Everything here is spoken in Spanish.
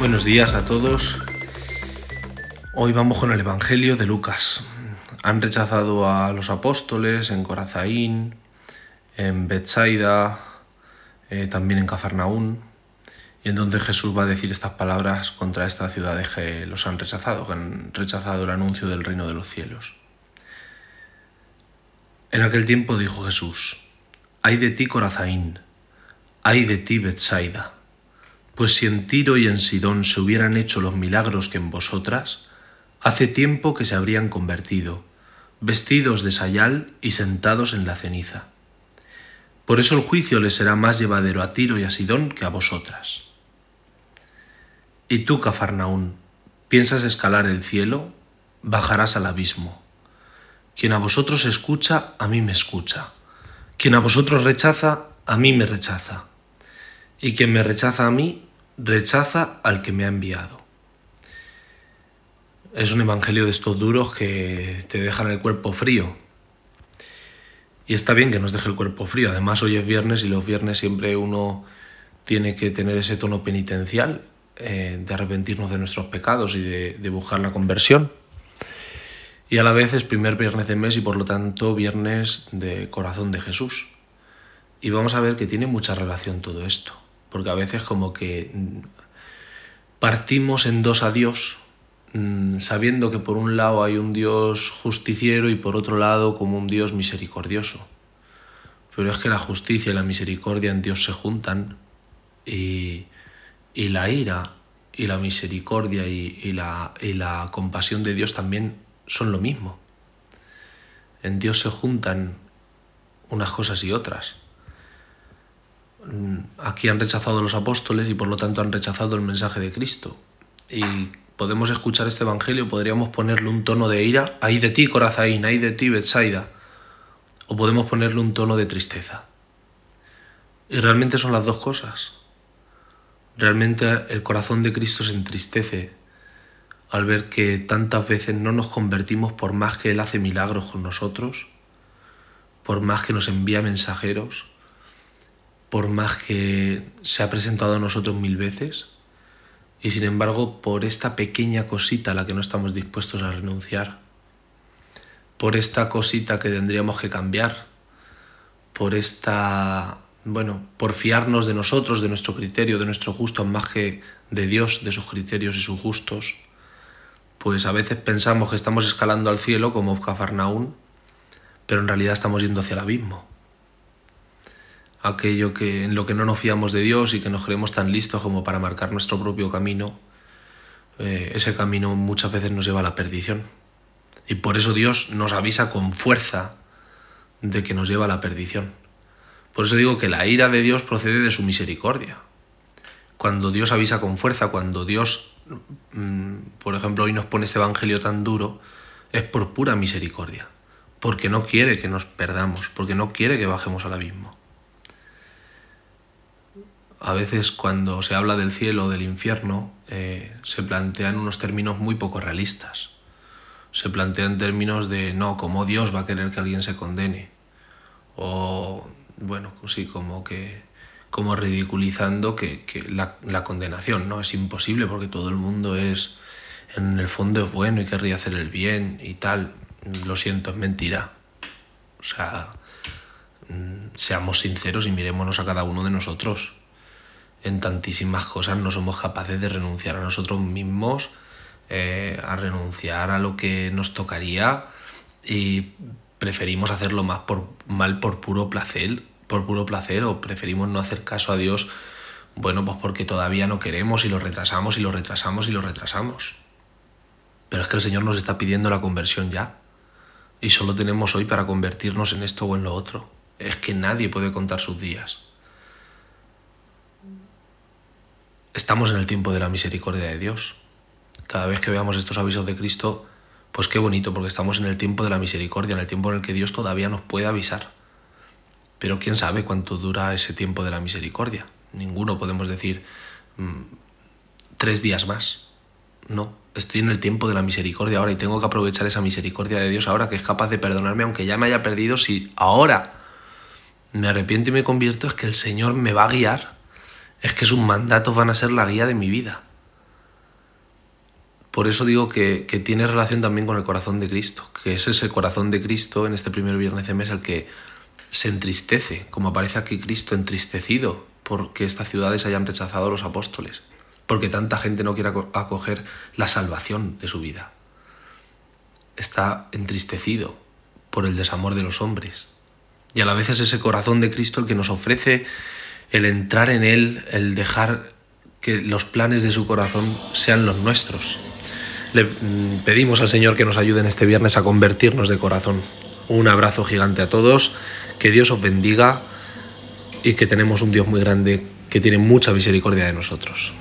Buenos días a todos. Hoy vamos con el Evangelio de Lucas. Han rechazado a los apóstoles en Corazaín, en Bethsaida, eh, también en Cafarnaún, y en donde Jesús va a decir estas palabras contra estas ciudades que los han rechazado, que han rechazado el anuncio del reino de los cielos. En aquel tiempo dijo Jesús, ay de ti Corazaín, ay de ti Bethsaida pues si en Tiro y en Sidón se hubieran hecho los milagros que en vosotras, hace tiempo que se habrían convertido, vestidos de sayal y sentados en la ceniza. Por eso el juicio les será más llevadero a Tiro y a Sidón que a vosotras. Y tú, Cafarnaún, ¿piensas escalar el cielo? Bajarás al abismo. Quien a vosotros escucha, a mí me escucha. Quien a vosotros rechaza, a mí me rechaza. Y quien me rechaza a mí, rechaza al que me ha enviado. Es un evangelio de estos duros que te dejan el cuerpo frío. Y está bien que nos deje el cuerpo frío. Además, hoy es viernes y los viernes siempre uno tiene que tener ese tono penitencial eh, de arrepentirnos de nuestros pecados y de, de buscar la conversión. Y a la vez es primer viernes de mes y por lo tanto viernes de corazón de Jesús. Y vamos a ver que tiene mucha relación todo esto porque a veces como que mm, partimos en dos a Dios, mm, sabiendo que por un lado hay un Dios justiciero y por otro lado como un Dios misericordioso. Pero es que la justicia y la misericordia en Dios se juntan y, la ira y la misericordia y, la, y la compasión de Dios también son lo mismo. En Dios se juntan unas cosas y otras. Aquí han rechazado los apóstoles y por lo tanto han rechazado el mensaje de Cristo. Y podemos escuchar este evangelio, podríamos ponerle un tono de ira, ahí de ti Corazaín, ahí de ti Betsaida, o podemos ponerle un tono de tristeza. Y realmente son las dos cosas. Realmente el corazón de Cristo se entristece al ver que tantas veces no nos convertimos por más que Él hace milagros con nosotros, por más que nos envía mensajeros, por más que se ha presentado a nosotros mil veces, y sin embargo por esta pequeña cosita a la que no estamos dispuestos a renunciar, por esta cosita que tendríamos que cambiar, por esta, bueno, por fiarnos de nosotros, de nuestro criterio, de nuestro gusto, más que de Dios, de sus criterios y sus gustos, pues a veces pensamos que estamos escalando al cielo como Cafarnaún, pero en realidad estamos yendo hacia el abismo aquello que, en lo que no nos fiamos de Dios y que nos creemos tan listos como para marcar nuestro propio camino, eh, ese camino muchas veces nos lleva a la perdición. Y por eso Dios nos avisa con fuerza de que nos lleva a la perdición. Por eso digo que la ira de Dios procede de su misericordia. Cuando Dios avisa con fuerza, cuando Dios, mm, por ejemplo, hoy nos pone este Evangelio tan duro, es por pura misericordia. Porque no quiere que nos perdamos, porque no quiere que bajemos al abismo a veces cuando se habla del cielo o del infierno eh, se plantean unos términos muy poco realistas. Se plantean términos de no, como Dios va a querer que alguien se condene. O, bueno, sí, como que como ridiculizando que, la, condenación, ¿no? Es imposible porque todo el mundo es, en el fondo es bueno y querría hacer el bien y tal. Lo siento, es mentira. O sea, mm, seamos sinceros y mirémonos a cada uno de nosotros en tantísimas cosas no somos capaces de renunciar a nosotros mismos, eh, a renunciar a lo que nos tocaría y preferimos hacerlo más por mal por puro placer, por puro placer o preferimos no hacer caso a Dios, bueno, pues porque todavía no queremos y lo retrasamos y lo retrasamos y lo retrasamos. Pero es que el Señor nos está pidiendo la conversión ya. Y solo tenemos hoy para convertirnos en esto o en lo otro. Es que nadie puede contar sus días. Estamos en el tiempo de la misericordia de Dios. Cada vez que veamos estos avisos de Cristo, pues qué bonito, porque estamos en el tiempo de la misericordia, en el tiempo en el que Dios todavía nos puede avisar. Pero quién sabe cuánto dura ese tiempo de la misericordia. Ninguno podemos decir mm, tres días más. No, estoy en el tiempo de la misericordia ahora y tengo que aprovechar esa misericordia de Dios ahora que es capaz de perdonarme aunque ya me haya perdido. Si ahora me arrepiento y me convierto es que el Señor me va a guiar. Es que sus mandatos van a ser la guía de mi vida. Por eso digo que, que tiene relación también con el corazón de Cristo, que es ese corazón de Cristo en este primer viernes de mes el que se entristece, como aparece aquí Cristo entristecido porque estas ciudades hayan rechazado a los apóstoles porque tanta gente no quiere acoger la salvación de su vida. Está entristecido por el desamor de los hombres. Y a la vez es ese corazón de Cristo el que nos ofrece el entrar en Él, el dejar que los planes de su corazón sean los nuestros. Le mm, pedimos al Señor que nos ayude en este viernes a convertirnos de corazón. Un abrazo gigante a todos, que Dios os bendiga y que tenemos un Dios muy grande que tiene mucha misericordia de nosotros.